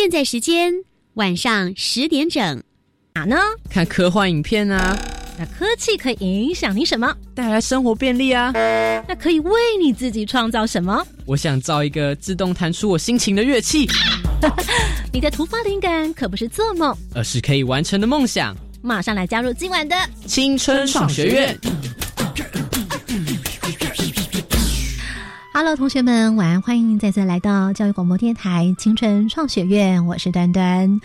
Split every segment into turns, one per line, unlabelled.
现在时间晚上十点整，
哪呢？
看科幻影片啊。
那科技可以影响你什么？
带来生活便利啊。
那可以为你自己创造什么？
我想造一个自动弹出我心情的乐器。
你的突发灵感可不是做梦，
而是可以完成的梦想。
马上来加入今晚的
青春创学院。
Hello，同学们，晚安！欢迎再次来到教育广播电台青春创学院，我是端端。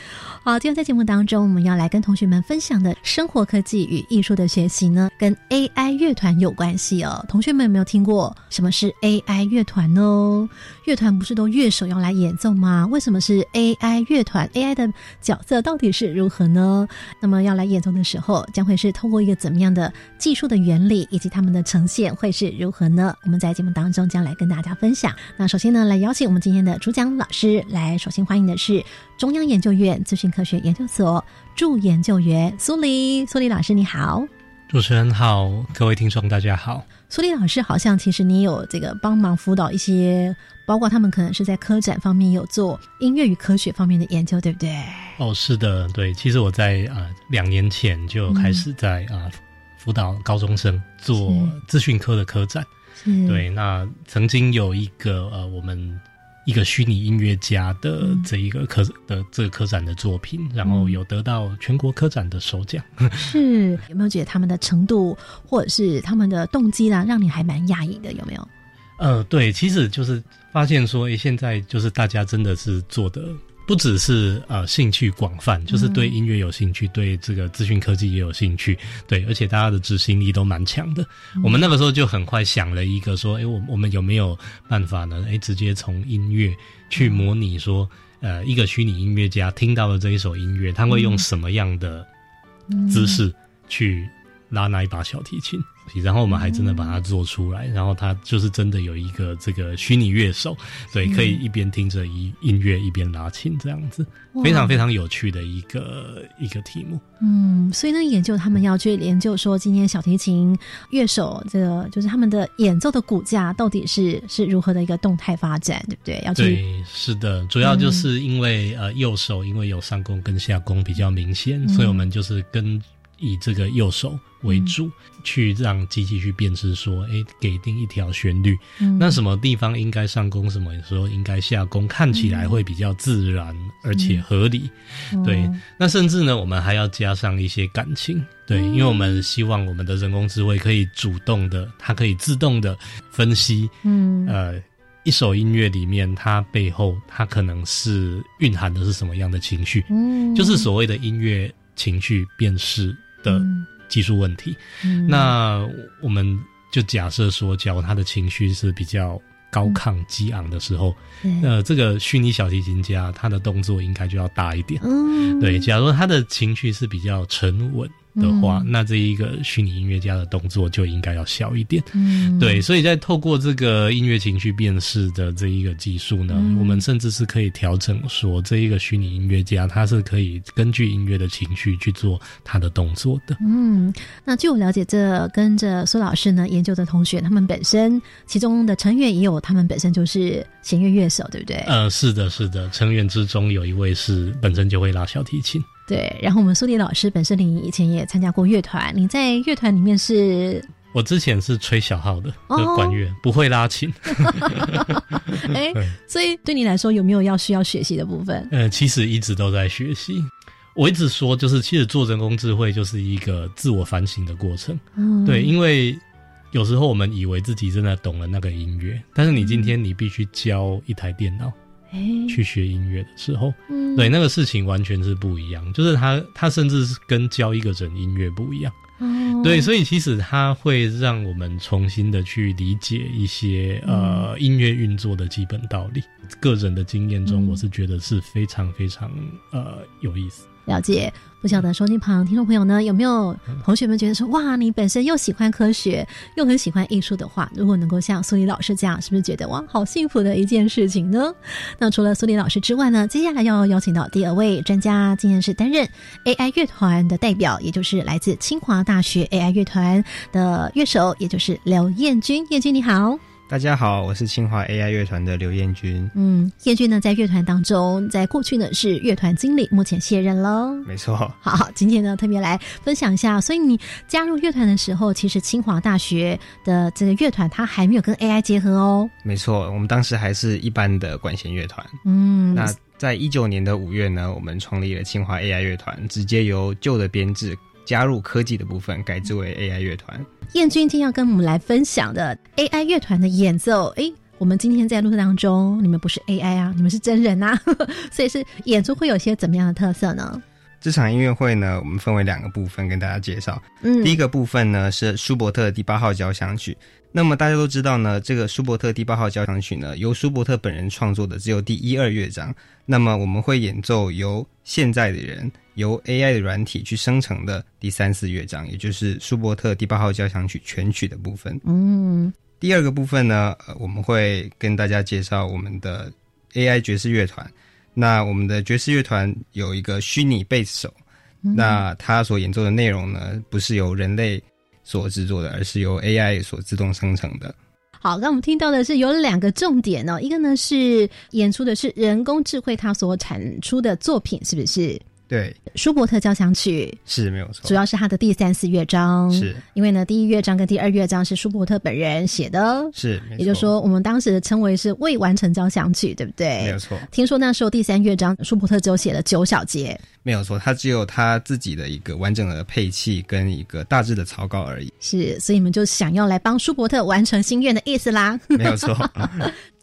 好，今天在节目当中，我们要来跟同学们分享的生活科技与艺术的学习呢，跟 AI 乐团有关系哦。同学们有没有听过什么是 AI 乐团呢？乐团不是都乐手要来演奏吗？为什么是 AI 乐团？AI 的角色到底是如何呢？那么要来演奏的时候，将会是通过一个怎么样的技术的原理，以及他们的呈现会是如何呢？我们在节目当中将来跟。大家分享。那首先呢，来邀请我们今天的主讲老师来。首先欢迎的是中央研究院资讯科学研究所助研究员苏黎。苏黎老师，你好。
主持人好，各位听众大家好。
苏黎老师，好像其实你有这个帮忙辅导一些，包括他们可能是在科展方面有做音乐与科学方面的研究，对不对？
哦，是的，对。其实我在呃两年前就开始在啊辅导高中生做资讯科的科展。对，那曾经有一个呃，我们一个虚拟音乐家的这一个科的这个科展的作品，然后有得到全国科展的首奖。
是 有没有觉得他们的程度或者是他们的动机呢，让你还蛮讶异的？有没有？
呃，对，其实就是发现说，哎，现在就是大家真的是做的。不只是呃兴趣广泛，就是对音乐有兴趣，对这个资讯科技也有兴趣，对，而且大家的执行力都蛮强的。我们那个时候就很快想了一个说，哎，我我们有没有办法呢？哎，直接从音乐去模拟说，呃，一个虚拟音乐家听到了这一首音乐，他会用什么样的姿势去拉那一把小提琴？然后我们还真的把它做出来，然后它就是真的有一个这个虚拟乐手，对，可以一边听着音音乐一边拉琴这样子，非常非常有趣的一个一个题目。
嗯，所以呢，研究他们要去研究说，今天小提琴乐手这个就是他们的演奏的骨架到底是是如何的一个动态发展，对不对？要
去对，是的，主要就是因为呃右手因为有上弓跟下弓比较明显，所以我们就是跟。以这个右手为主，去让机器去辨识说，哎，给定一条旋律，那什么地方应该上弓，什么时候应该下弓，看起来会比较自然而且合理。对，那甚至呢，我们还要加上一些感情，对，因为我们希望我们的人工智慧可以主动的，它可以自动的分析，嗯，呃，一首音乐里面它背后它可能是蕴含的是什么样的情绪，嗯，就是所谓的音乐情绪辨识。的技术问题，那我们就假设说，假如他的情绪是比较高亢激昂的时候，呃，这个虚拟小提琴家他的动作应该就要大一点。嗯对，假如他的情绪是比较沉稳。的话，那这一个虚拟音乐家的动作就应该要小一点。嗯，对，所以在透过这个音乐情绪辨识的这一个技术呢，我们甚至是可以调整说，这一个虚拟音乐家他是可以根据音乐的情绪去做他的动作的。
嗯，那据我了解，这跟着苏老师呢研究的同学，他们本身其中的成员也有他们本身就是弦乐乐手，对不对？
呃，是的，是的，成员之中有一位是本身就会拉小提琴。
对，然后我们苏迪老师本身你以前也参加过乐团，你在乐团里面是？
我之前是吹小号的，管乐，不会拉琴。
哎，所以对你来说有没有要需要学习的部分？
呃，其实一直都在学习。我一直说，就是其实做人工智慧就是一个自我反省的过程。对，因为有时候我们以为自己真的懂了那个音乐，但是你今天你必须教一台电脑。去学音乐的时候，对那个事情完全是不一样，就是他他甚至是跟教一个人音乐不一样，对，所以其实他会让我们重新的去理解一些呃音乐运作的基本道理。个人的经验中，我是觉得是非常非常呃有意思。
了解，不晓得收听旁听众朋友呢，有没有同学们觉得说，哇，你本身又喜欢科学，又很喜欢艺术的话，如果能够像苏黎老师这样，是不是觉得哇，好幸福的一件事情呢？那除了苏黎老师之外呢，接下来要邀请到第二位专家，今天是担任 AI 乐团的代表，也就是来自清华大学 AI 乐团的乐手，也就是刘彦君。彦君你好。
大家好，我是清华 AI 乐团的刘彦军。
嗯，彦军呢在乐团当中，在过去呢是乐团经理，目前卸任喽。
没错。
好，今天呢特别来分享一下，所以你加入乐团的时候，其实清华大学的这个乐团它还没有跟 AI 结合哦。
没错，我们当时还是一般的管弦乐团。
嗯，
那在一九年的五月呢，我们创立了清华 AI 乐团，直接由旧的编制加入科技的部分，改制为 AI 乐团。
燕君今天要跟我们来分享的 AI 乐团的演奏，诶，我们今天在录制当中，你们不是 AI 啊，你们是真人啊，所以是演出会有些怎么样的特色呢？
这场音乐会呢，我们分为两个部分跟大家介绍。嗯，第一个部分呢是舒伯特第八号交响曲。那么大家都知道呢，这个舒伯特第八号交响曲呢，由舒伯特本人创作的只有第一二乐章。那么我们会演奏由现在的人由 AI 的软体去生成的第三四乐章，也就是舒伯特第八号交响曲全曲的部分。嗯，第二个部分呢，呃，我们会跟大家介绍我们的 AI 爵士乐团。那我们的爵士乐团有一个虚拟贝斯手，那他所演奏的内容呢，不是由人类所制作的，而是由 AI 所自动生成的。
好，刚我们听到的是有两个重点哦，一个呢是演出的是人工智慧它所产出的作品，是不是？
对，
舒伯特交响曲
是没有错，
主要是他的第三四乐章，
是
因为呢，第一乐章跟第二乐章是舒伯特本人写的，
是，
也就是说，我们当时称为是未完成交响曲，对不对？
没有错。
听说那时候第三乐章舒伯特只有写了九小节，
没有错，他只有他自己的一个完整的配器跟一个大致的草稿而已。
是，所以你们就想要来帮舒伯特完成心愿的意思啦？
没有错。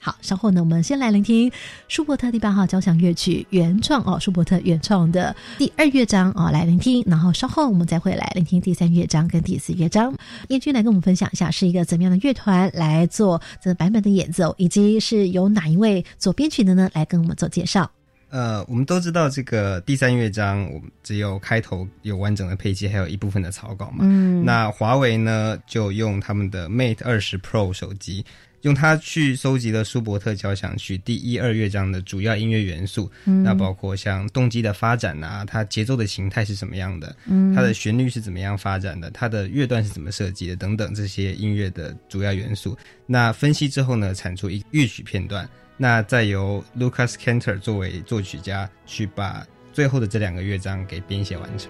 好，稍后呢，我们先来聆听舒伯特第八号交响乐曲原创哦，舒伯特原创的第二乐章哦，来聆听。然后稍后我们再会来聆听第三乐章跟第四乐章。燕军来跟我们分享一下，是一个怎么样的乐团来做这个版本的演奏，以及是由哪一位做编曲的呢？来跟我们做介绍。
呃，我们都知道这个第三乐章，我们只有开头有完整的配器，还有一部分的草稿嘛。嗯，那华为呢，就用他们的 Mate 二十 Pro 手机。用它去收集了舒伯特交响曲第一二乐章的主要音乐元素，那包括像动机的发展啊，它节奏的形态是什么样的，嗯它的旋律是怎么样发展的，它的乐段是怎么设计的等等这些音乐的主要元素。那分析之后呢，产出一乐曲片段，那再由 Lucas Cantor 作为作曲家去把最后的这两个乐章给编写完成。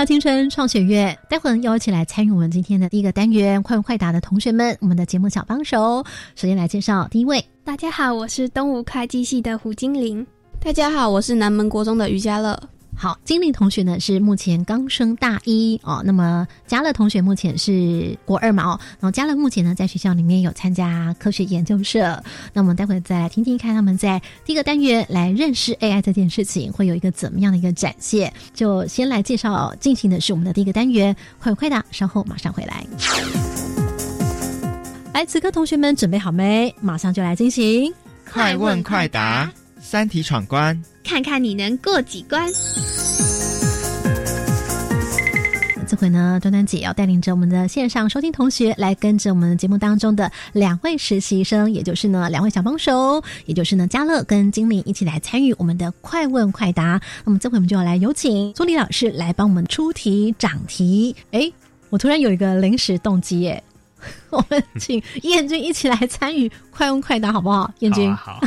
到青春创学院，待会儿要一起来参与我们今天的第一个单元“快问快答”的同学们，我们的节目小帮手。首先来介绍第一位，
大家好，我是东吴会计系的胡金玲。大家好，我是南门国中的于家乐。
好，金玲同学呢是目前刚升大一哦，那么嘉乐同学目前是国二嘛哦，然后嘉乐目前呢在学校里面有参加科学研究社，那我们待会再来听听看他们在第一个单元来认识 AI 这件事情会有一个怎么样的一个展现，就先来介绍进行的是我们的第一个单元，快快答，稍后马上回来。来，此刻同学们准备好没？马上就来进行
快问快答，三题闯关。
看看你能过几关。
这回呢，端端姐要带领着我们的线上收听同学，来跟着我们节目当中的两位实习生，也就是呢两位小帮手，也就是呢嘉乐跟精灵一起来参与我们的快问快答。那么这回我们就要来有请朱莉老师来帮我们出题掌题。哎，我突然有一个临时动机耶，我们请燕君一起来参与快问快答，好不好？燕君，
好，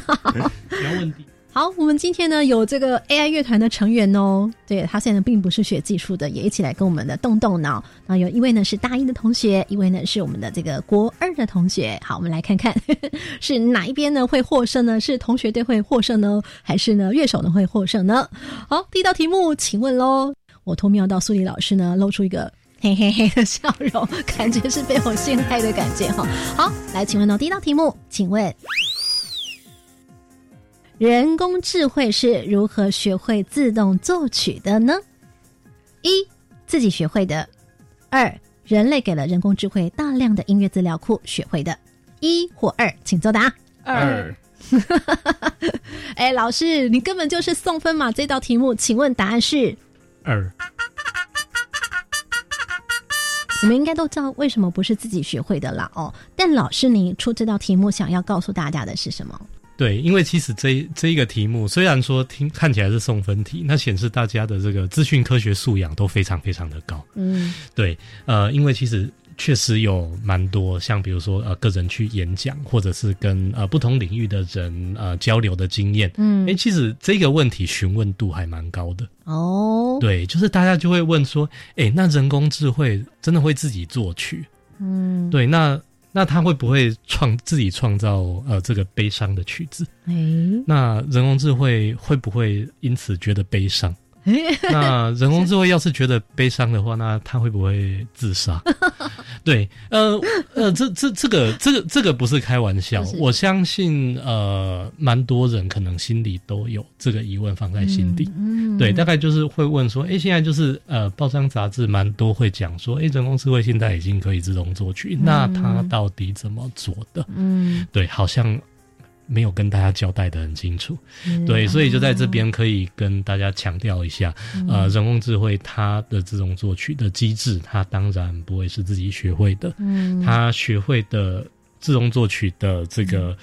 没问题。
好，我们今天呢有这个 AI 乐团的成员哦，对他现在并不是学技术的，也一起来跟我们的动动脑。那有一位呢是大一的同学，一位呢是我们的这个国二的同学。好，我们来看看 是哪一边呢会获胜呢？是同学队会获胜呢，还是呢乐手呢会获胜呢？好，第一道题目，请问喽，我偷瞄到苏黎老师呢露出一个嘿嘿嘿的笑容，感觉是被我陷害的感觉哈。好，来，请问到第一道题目，请问。人工智慧是如何学会自动作曲的呢？一自己学会的，二人类给了人工智慧大量的音乐资料库学会的。一或二，请作答。
二。
哎，老师，你根本就是送分嘛！这道题目，请问答案是
二。
你们应该都知道为什么不是自己学会的啦哦。但老师，你出这道题目想要告诉大家的是什么？
对，因为其实这这一个题目虽然说听看起来是送分题，那显示大家的这个资讯科学素养都非常非常的高。嗯，对，呃，因为其实。确实有蛮多，像比如说呃，个人去演讲，或者是跟呃不同领域的人呃交流的经验，嗯，哎，其实这个问题询问度还蛮高的哦。对，就是大家就会问说，哎，那人工智慧真的会自己作曲？嗯，对，那那他会不会创自己创造呃这个悲伤的曲子？哎，那人工智慧会不会因此觉得悲伤？那人工智慧要是觉得悲伤的话，那他会不会自杀？对，呃呃，这这这个这个这个不是开玩笑，我相信呃，蛮多人可能心里都有这个疑问放在心底。嗯，对，大概就是会问说，哎，现在就是呃，报章杂志蛮多会讲说，哎，人工智慧现在已经可以自动作曲，那它到底怎么做的？嗯，对，好像。没有跟大家交代的很清楚，对，所以就在这边可以跟大家强调一下，呃，人工智慧它的自动作曲的机制，它当然不会是自己学会的，嗯，它学会的自动作曲的这个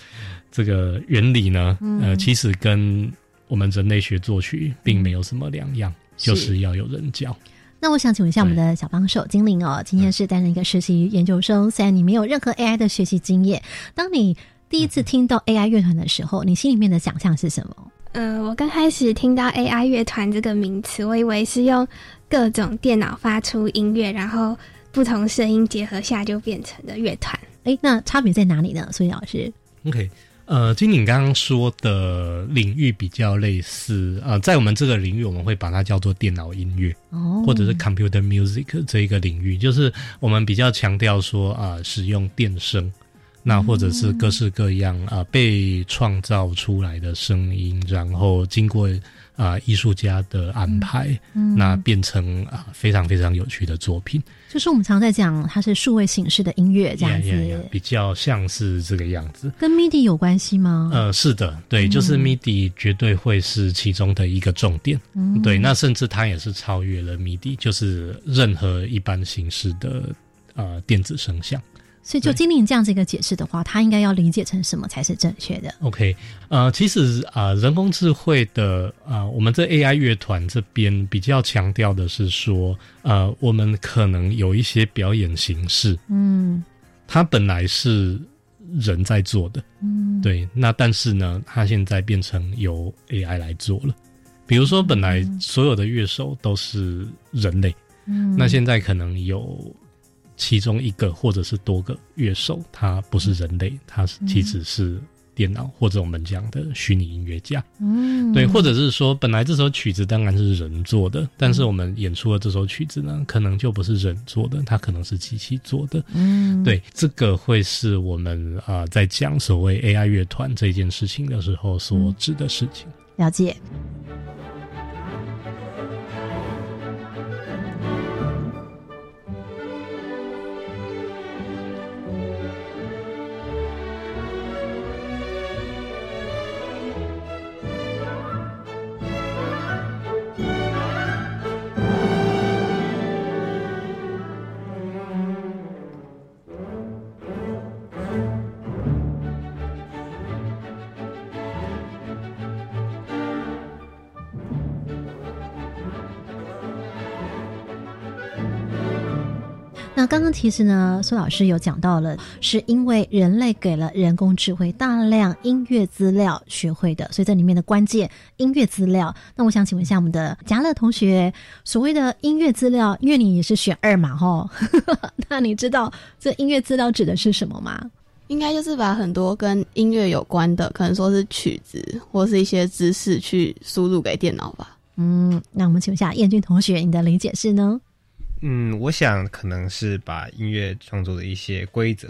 这个原理呢，呃，其实跟我们人类学作曲并没有什么两样，就是要有人教。
那我想请问一下我们的小帮手精灵哦，今天是担任一个实习研究生，虽然你没有任何 AI 的学习经验，当你。第一次听到 AI 乐团的时候，你心里面的想象是什么？
嗯，我刚开始听到 AI 乐团这个名词，我以为是用各种电脑发出音乐，然后不同声音结合下就变成的乐团。
哎，那差别在哪里呢？苏老师
？OK，呃，金你刚刚说的领域比较类似，呃，在我们这个领域，我们会把它叫做电脑音乐，哦，或者是 computer music 这一个领域，就是我们比较强调说啊，使用电声。那或者是各式各样啊被创造出来的声音，然后经过啊艺术家的安排，那变成啊非常非常有趣的作品。
就是我们常在讲，它是数位形式的音乐这样子，
比较像是这个样子。
跟 MIDI 有关系吗？
呃，是的，对，就是 MIDI 绝对会是其中的一个重点。嗯对，那甚至它也是超越了 MIDI，就是任何一般形式的呃电子声像。
所以，就精灵这样子一个解释的话，他应该要理解成什么才是正确的
？OK，呃，其实啊，人工智慧的啊，我们这 AI 乐团这边比较强调的是说，呃，我们可能有一些表演形式，嗯，它本来是人在做的，嗯，对，那但是呢，它现在变成由 AI 来做了。比如说，本来所有的乐手都是人类，嗯，那现在可能有。其中一个或者是多个乐手，他不是人类，他其实是电脑或者我们讲的虚拟音乐家。嗯，对，或者是说，本来这首曲子当然是人做的，但是我们演出的这首曲子呢，可能就不是人做的，它可能是机器做的。嗯，对，这个会是我们啊在讲所谓 AI 乐团这件事情的时候所指的事情。
了解。那刚刚其实呢，苏老师有讲到了，是因为人类给了人工智慧大量音乐资料学会的，所以这里面的关键音乐资料。那我想请问一下我们的嘉乐同学，所谓的音乐资料，因为你也是选二嘛，吼，那你知道这音乐资料指的是什么吗？
应该就是把很多跟音乐有关的，可能说是曲子或是一些知识去输入给电脑吧。
嗯，那我们请问一下燕俊同学，你的理解是呢？
嗯，我想可能是把音乐创作的一些规则，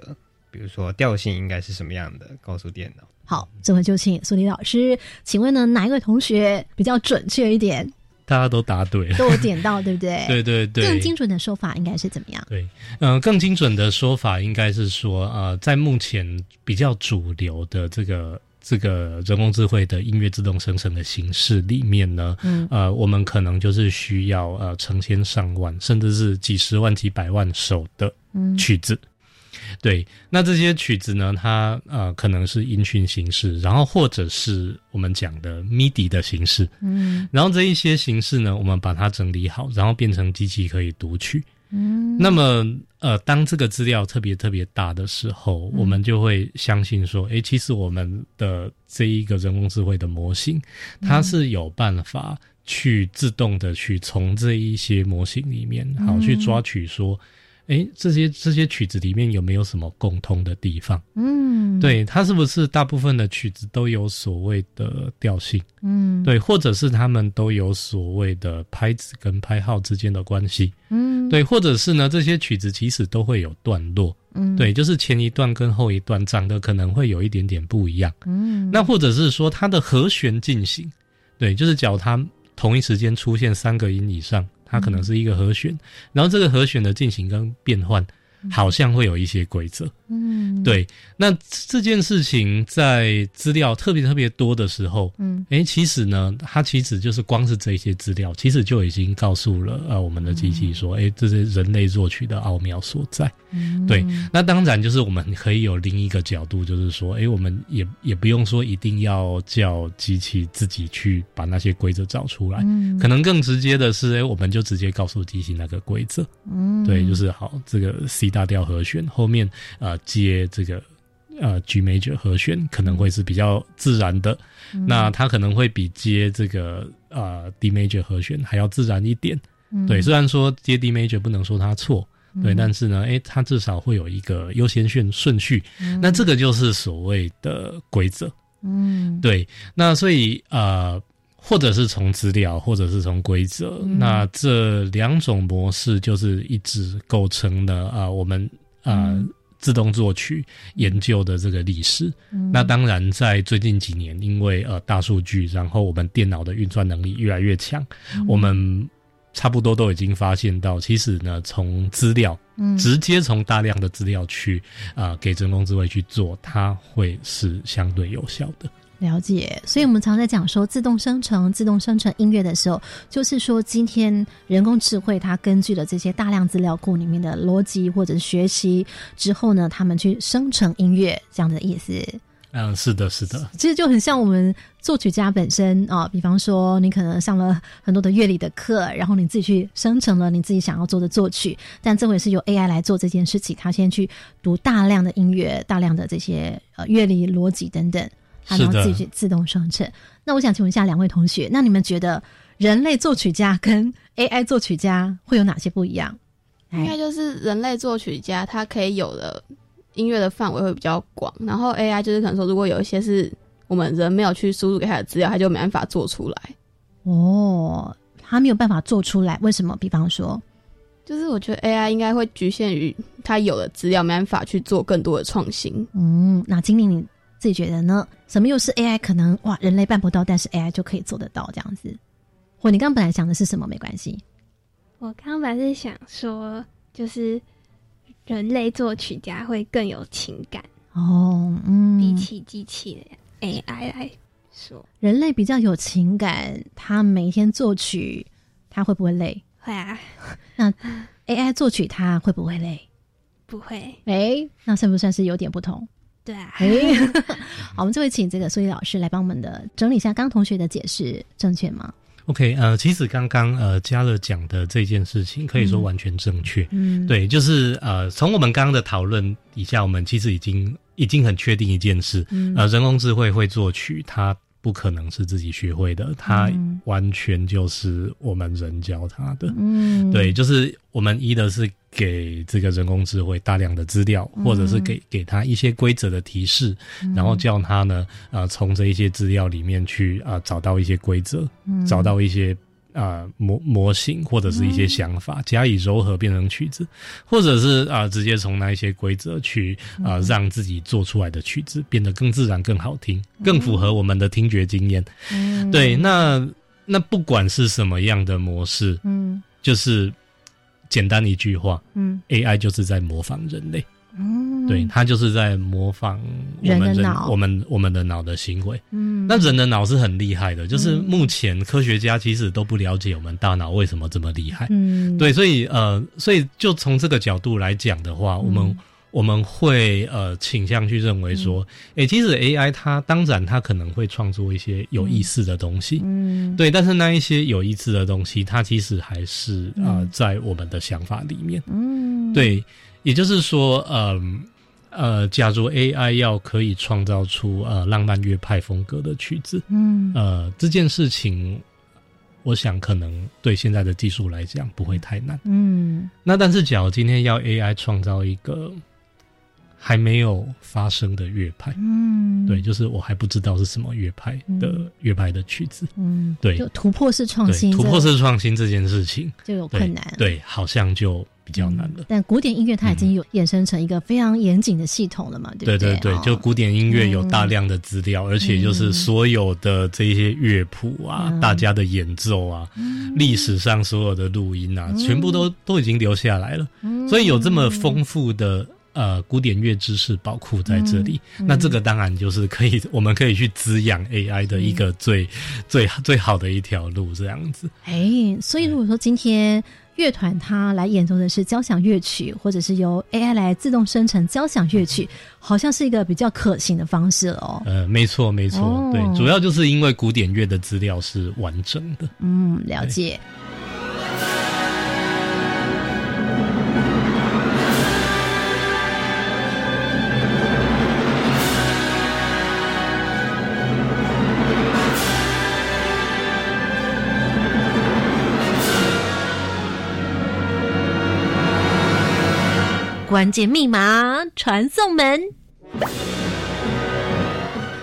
比如说调性应该是什么样的，告诉电脑。
好，这回就请苏黎老师，请问呢哪一位同学比较准确一点？
大家都答对了，
都有点到，对不对？
对对对。
更精准的说法应该是怎么样？
对，嗯，更精准的说法应该是说，呃，在目前比较主流的这个这个人工智慧的音乐自动生成的形式里面呢，嗯，呃，我们可能就是需要呃成千上万，甚至是几十万、几百万首的曲子。对，那这些曲子呢？它呃，可能是音讯形式，然后或者是我们讲的 MIDI 的形式，嗯，然后这一些形式呢，我们把它整理好，然后变成机器可以读取，嗯，那么呃，当这个资料特别特别大的时候，我们就会相信说，诶，其实我们的这一个人工智慧的模型，它是有办法去自动的去从这一些模型里面，好去抓取说。哎，这些这些曲子里面有没有什么共通的地方？嗯，对，它是不是大部分的曲子都有所谓的调性？嗯，对，或者是他们都有所谓的拍子跟拍号之间的关系？嗯，对，或者是呢，这些曲子其实都会有段落？嗯，对，就是前一段跟后一段长得可能会有一点点不一样。嗯，那或者是说它的和弦进行？对，就是脚它同一时间出现三个音以上。它可能是一个和弦，然后这个和弦的进行跟变换。好像会有一些规则，嗯，对。那这件事情在资料特别特别多的时候，嗯，哎，其实呢，它其实就是光是这些资料，其实就已经告诉了呃我们的机器说，哎，这是人类作曲的奥妙所在。嗯，对。那当然就是我们可以有另一个角度，就是说，哎，我们也也不用说一定要叫机器自己去把那些规则找出来，嗯，可能更直接的是，哎，我们就直接告诉机器那个规则，嗯，对，就是好这个 C。大调和弦后面呃接这个呃 G major 和弦可能会是比较自然的，那它可能会比接这个呃 D major 和弦还要自然一点。对，虽然说接 D major 不能说它错，对，但是呢，诶，它至少会有一个优先顺顺序。那这个就是所谓的规则。嗯，对，那所以呃。或者是从资料，或者是从规则，那这两种模式就是一直构成了啊，我们啊自动作曲研究的这个历史。那当然，在最近几年，因为呃大数据，然后我们电脑的运算能力越来越强，我们差不多都已经发现到，其实呢，从资料，直接从大量的资料去啊给人工智慧去做，它会是相对有效的。
了解，所以我们常在讲说自动生成、自动生成音乐的时候，就是说今天人工智慧它根据了这些大量资料库里面的逻辑或者学习之后呢，他们去生成音乐这样的意思。
嗯，是的，是的。
其实就很像我们作曲家本身啊，比方说你可能上了很多的乐理的课，然后你自己去生成了你自己想要做的作曲，但这回是由 AI 来做这件事情，他先去读大量的音乐、大量的这些呃乐理逻辑等等。然后自己去自动生成。那我想请问一下两位同学，那你们觉得人类作曲家跟 AI 作曲家会有哪些不一样？
应该就是人类作曲家他可以有的音乐的范围会比较广，然后 AI 就是可能说，如果有一些是我们人没有去输入给他的资料，他就没办法做出来。
哦，他没有办法做出来，为什么？比方说，
就是我觉得 AI 应该会局限于他有的资料，没办法去做更多的创新。
嗯，那经理你？自己觉得呢？什么又是 AI？可能哇，人类办不到，但是 AI 就可以做得到这样子。或你刚本来想的是什么？没关系。
我刚本来是想说，就是人类作曲家会更有情感哦，嗯，比起机器的 AI 来说，
人类比较有情感。他每天作曲，他会不会累？
会啊。
那 AI 作曲他会不会累？
不会。
哎，那算不算是有点不同？
对啊，
好，我们就会请这个苏怡老师来帮我们的整理一下刚同学的解释，正确吗
？OK，呃，其实刚刚呃嘉乐讲的这件事情可以说完全正确，嗯，对，就是呃从我们刚刚的讨论底下，我们其实已经已经很确定一件事，呃，人工智慧会作曲，它。不可能是自己学会的，它完全就是我们人教他的。嗯，对，就是我们一的是给这个人工智慧大量的资料，或者是给给他一些规则的提示，然后叫他呢，啊，从这一些资料里面去啊找到一些规则，找到一些。啊，模模型或者是一些想法加以柔合变成曲子，或者是啊，直接从那一些规则去啊，让自己做出来的曲子变得更自然、更好听、更符合我们的听觉经验。对，那那不管是什么样的模式，嗯，就是简单一句话，嗯，AI 就是在模仿人类。嗯，对，它就是在模仿我们人我们我们的脑的行为。嗯，那人的脑是很厉害的，就是目前科学家其实都不了解我们大脑为什么这么厉害。嗯，对，所以呃，所以就从这个角度来讲的话，我们我们会呃倾向去认为说，哎，其实 AI 它当然它可能会创作一些有意思的东西。嗯，对，但是那一些有意思的东西，它其实还是啊在我们的想法里面。嗯，对。也就是说，嗯，呃，假如 AI 要可以创造出呃浪漫乐派风格的曲子，嗯，呃，这件事情，我想可能对现在的技术来讲不会太难，嗯。那但是，假如今天要 AI 创造一个还没有发生的乐派，嗯，对，就是我还不知道是什么乐派的乐派的曲子，嗯，对，
就突破式创新，
突破式创新这件事情。
就有困难，
对，好像就。比较难了，
但古典音乐它已经有衍生成一个非常严谨的系统了嘛？对
对？对，就古典音乐有大量的资料，而且就是所有的这些乐谱啊，大家的演奏啊，历史上所有的录音啊，全部都都已经留下来了，所以有这么丰富的呃古典乐知识宝库在这里，那这个当然就是可以，我们可以去滋养 AI 的一个最最最好的一条路，这样子。
哎，所以如果说今天。乐团它来演奏的是交响乐曲，或者是由 AI 来自动生成交响乐曲，好像是一个比较可行的方式哦。
呃，没错，没错，对，主要就是因为古典乐的资料是完整的。
嗯，了解。关键密码传送门。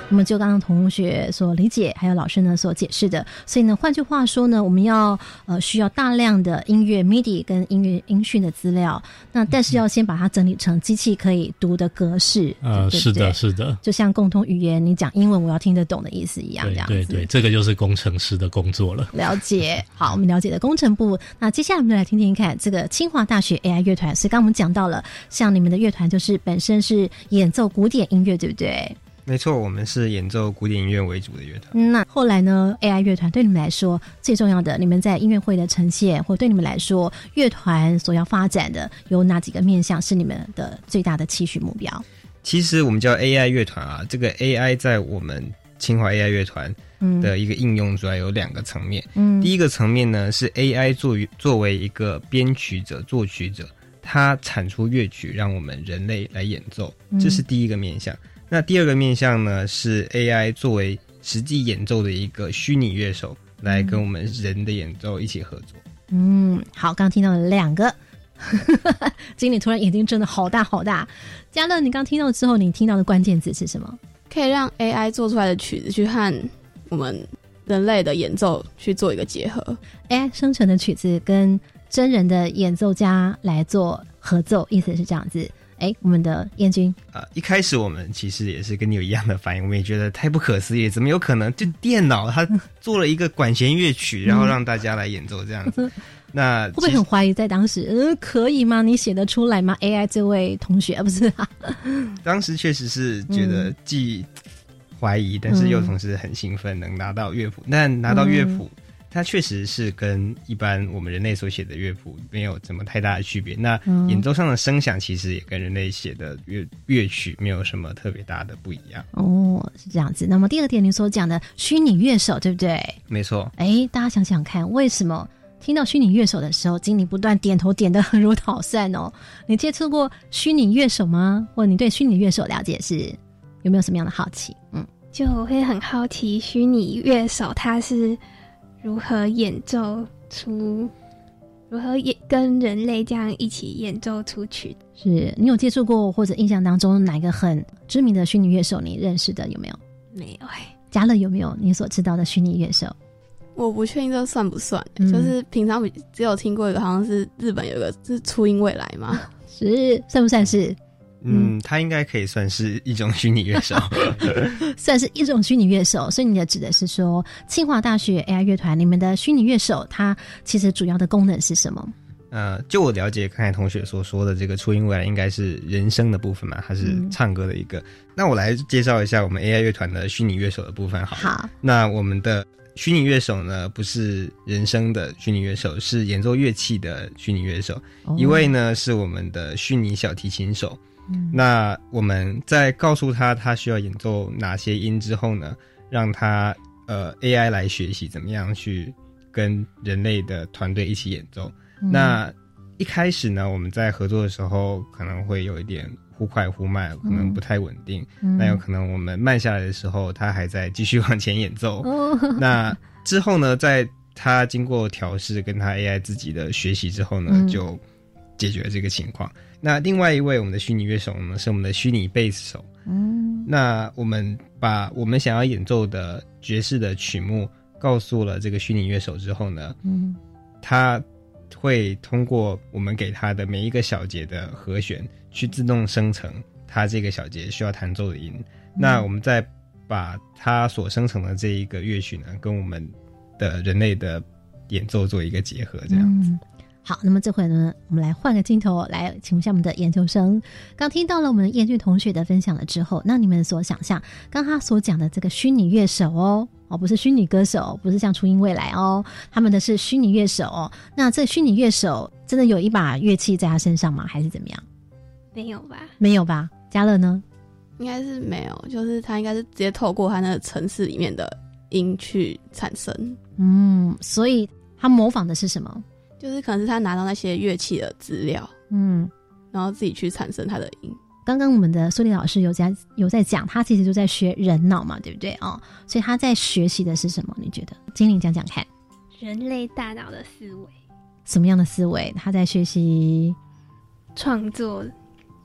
那么就刚刚同学所理解，还有老师呢所解释的，所以呢，换句话说呢，我们要呃需要大量的音乐 MIDI 跟音乐音讯的资料，那但是要先把它整理成机器可以读的格式。
呃，是的，是的，
就像共同语言，你讲英文我要听得懂的意思一样，这样子。
对对，这个就是工程师的工作了。
了解，好，我们了解的工程部。那接下来我们就来听听看这个清华大学 AI 乐团。所以刚我们讲到了，像你们的乐团就是本身是演奏古典音乐，对不对？
没错，我们是演奏古典音乐为主的乐团。
那后来呢？AI 乐团对你们来说最重要的，你们在音乐会的呈现，或对你们来说，乐团所要发展的有哪几个面向是你们的最大的期许目标？
其实我们叫 AI 乐团啊，这个 AI 在我们清华 AI 乐团的一个应用主要有两个层面。嗯，第一个层面呢是 AI 作为作为一个编曲者、作曲者，它产出乐曲让我们人类来演奏，这是第一个面向。那第二个面向呢，是 AI 作为实际演奏的一个虚拟乐手，来跟我们人的演奏一起合作。
嗯，好，刚听到了两个，经理突然眼睛睁的好大好大。嘉乐，你刚听到之后，你听到的关键词是什么？
可以让 AI 做出来的曲子去和我们人类的演奏去做一个结合
，AI 生成的曲子跟真人的演奏家来做合奏，意思是这样子。哎，我们的燕君
啊，一开始我们其实也是跟你有一样的反应，我们也觉得太不可思议，怎么有可能？就电脑它 做了一个管弦乐曲，然后让大家来演奏这样子，那
会不会很怀疑？在当时，嗯，可以吗？你写得出来吗？AI 这位同学不是？
啊 当时确实是觉得既怀疑，但是又同时很兴奋，能拿到乐谱。但拿到乐谱。它确实是跟一般我们人类所写的乐谱没有什么太大的区别。那演奏上的声响其实也跟人类写的乐乐曲没有什么特别大的不一样。
哦，是这样子。那么第二点，您所讲的虚拟乐手，对不对？
没错。
哎，大家想想看，为什么听到虚拟乐手的时候，经理不断点头点的很如捣蒜哦？你接触过虚拟乐手吗？或你对虚拟乐手了解是有没有什么样的好奇？
嗯，就我会很好奇虚拟乐手他是。如何演奏出？如何演跟人类这样一起演奏出曲？
是你有接触过或者印象当中哪个很知名的虚拟乐手？你认识的有没有？
没有哎。
嘉乐有没有你所知道的虚拟乐手？
我不确定这算不算，就是平常只有听过一个，好像是日本有一个是初音未来嘛？
是算不算是？
嗯，他应该可以算是一种虚拟乐手，
算是一种虚拟乐手。所以你的指的是说，清华大学 AI 乐团里面的虚拟乐手，它其实主要的功能是什么？
呃，就我了解，刚才同学所说的这个初音未来应该是人声的部分嘛，还是唱歌的一个。那我来介绍一下我们 AI 乐团的虚拟乐手的部分。
好，
那我们的虚拟乐手呢，不是人声的虚拟乐手，是演奏乐器的虚拟乐手。一位呢是我们的虚拟小提琴手。那我们在告诉他他需要演奏哪些音之后呢，让他呃 AI 来学习怎么样去跟人类的团队一起演奏。那一开始呢，我们在合作的时候可能会有一点忽快忽慢，可能不太稳定。那有可能我们慢下来的时候，他还在继续往前演奏。那之后呢，在他经过调试，跟他 AI 自己的学习之后呢，就解决了这个情况。那另外一位我们的虚拟乐手呢，是我们的虚拟贝斯手。嗯，那我们把我们想要演奏的爵士的曲目告诉了这个虚拟乐手之后呢，嗯，他。会通过我们给他的每一个小节的和弦，去自动生成他这个小节需要弹奏的音。那我们再把他所生成的这一个乐曲呢，跟我们的人类的演奏做一个结合，这样子。
好，那么这回呢，我们来换个镜头来请问一下我们的研究生。刚听到了我们燕俊同学的分享了之后，那你们所想象，刚他所讲的这个虚拟乐手哦，哦，不是虚拟歌手，不是像初音未来哦，他们的是虚拟乐手哦。那这虚拟乐手真的有一把乐器在他身上吗？还是怎么样？
没有吧？
没有吧？嘉乐呢？
应该是没有，就是他应该是直接透过他那个城市里面的音去产生。
嗯，所以他模仿的是什么？
就是可能是他拿到那些乐器的资料，嗯，然后自己去产生他的音。
刚刚我们的苏丽老师有在有在讲，他其实就在学人脑嘛，对不对哦？所以他在学习的是什么？你觉得？精灵讲讲看。
人类大脑的思维。
什么样的思维？他在学习
创作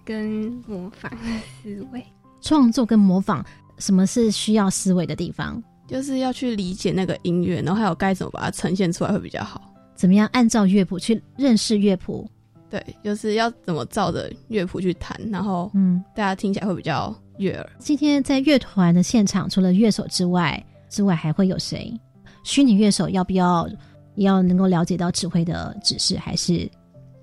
跟模仿的思维。
创作跟模仿，什么是需要思维的地方？
就是要去理解那个音乐，然后还有该怎么把它呈现出来会比较好。
怎么样按照乐谱去认识乐谱？
对，就是要怎么照着乐谱去弹，然后嗯，大家听起来会比较悦耳。
今天在乐团的现场，除了乐手之外，之外还会有谁？虚拟乐手要不要要能够了解到指挥的指示？还是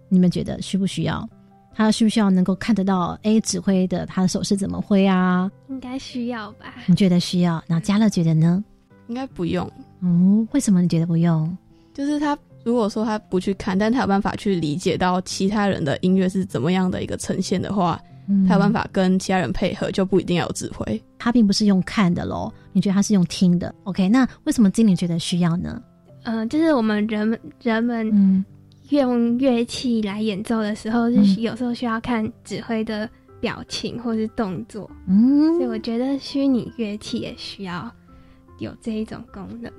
你们觉得需不需要？他需不需要能够看得到？哎，指挥的他的手势怎么挥啊？
应该需要吧？
你觉得需要？那嘉乐觉得呢？
应该不用。
哦，为什么你觉得不用？
就是他。如果说他不去看，但他有办法去理解到其他人的音乐是怎么样的一个呈现的话，他有办法跟其他人配合，就不一定要有指挥。
他并不是用看的喽，你觉得他是用听的？OK，那为什么经理觉得需要呢？
嗯，就是我们人们人们用乐器来演奏的时候，是有时候需要看指挥的表情或是动作。嗯，所以我觉得虚拟乐器也需要有这一种功能。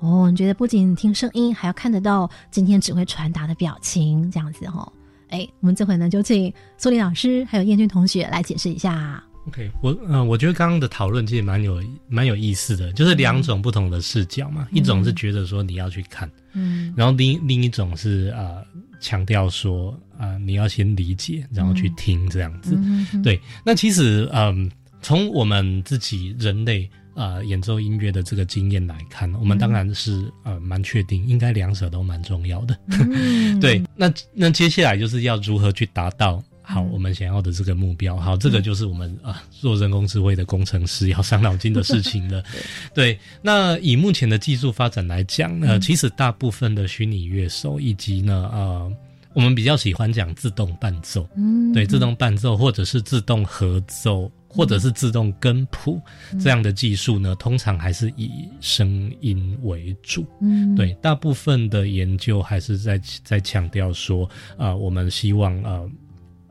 哦，你觉得不仅听声音，还要看得到今天只会传达的表情，这样子哈？哎，我们这回呢，就请苏林老师还有燕君同学来解释一下。
OK，我嗯，我觉得刚刚的讨论其实蛮有蛮有意思的，就是两种不同的视角嘛。一种是觉得说你要去看，嗯，然后另另一种是啊，强调说啊，你要先理解，然后去听这样子。对，那其实嗯，从我们自己人类。呃，演奏音乐的这个经验来看，我们当然是呃蛮确定，应该两者都蛮重要的。对，那那接下来就是要如何去达到好我们想要的这个目标？好，这个就是我们啊做人工智慧的工程师要伤脑筋的事情了。对，那以目前的技术发展来讲，呃，其实大部分的虚拟乐手以及呢，呃，我们比较喜欢讲自动伴奏，嗯，对，自动伴奏或者是自动合奏。或者是自动跟谱这样的技术呢，通常还是以声音为主。嗯，对，大部分的研究还是在在强调说，啊，我们希望啊，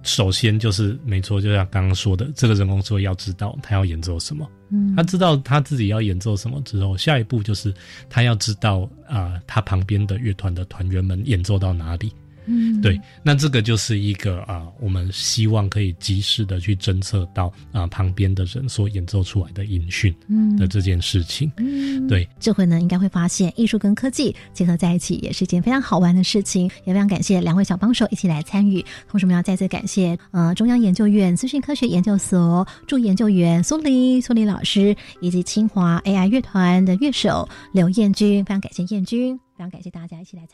首先就是没错，就像刚刚说的，这个人工智慧要知道他要演奏什么。嗯，他知道他自己要演奏什么之后，下一步就是他要知道啊，他旁边的乐团的团员们演奏到哪里。嗯，对，那这个就是一个啊，我们希望可以及时的去侦测到啊旁边的人所演奏出来的音讯的这件事情。嗯，对，
这回呢应该会发现艺术跟科技结合在一起也是一件非常好玩的事情，也非常感谢两位小帮手一起来参与。同时，我们要再次感谢呃中央研究院资讯科学研究所助研究员苏黎苏黎老师，以及清华 AI 乐团的乐手刘彦君，非常感谢彦君，非常感谢大家一起来参。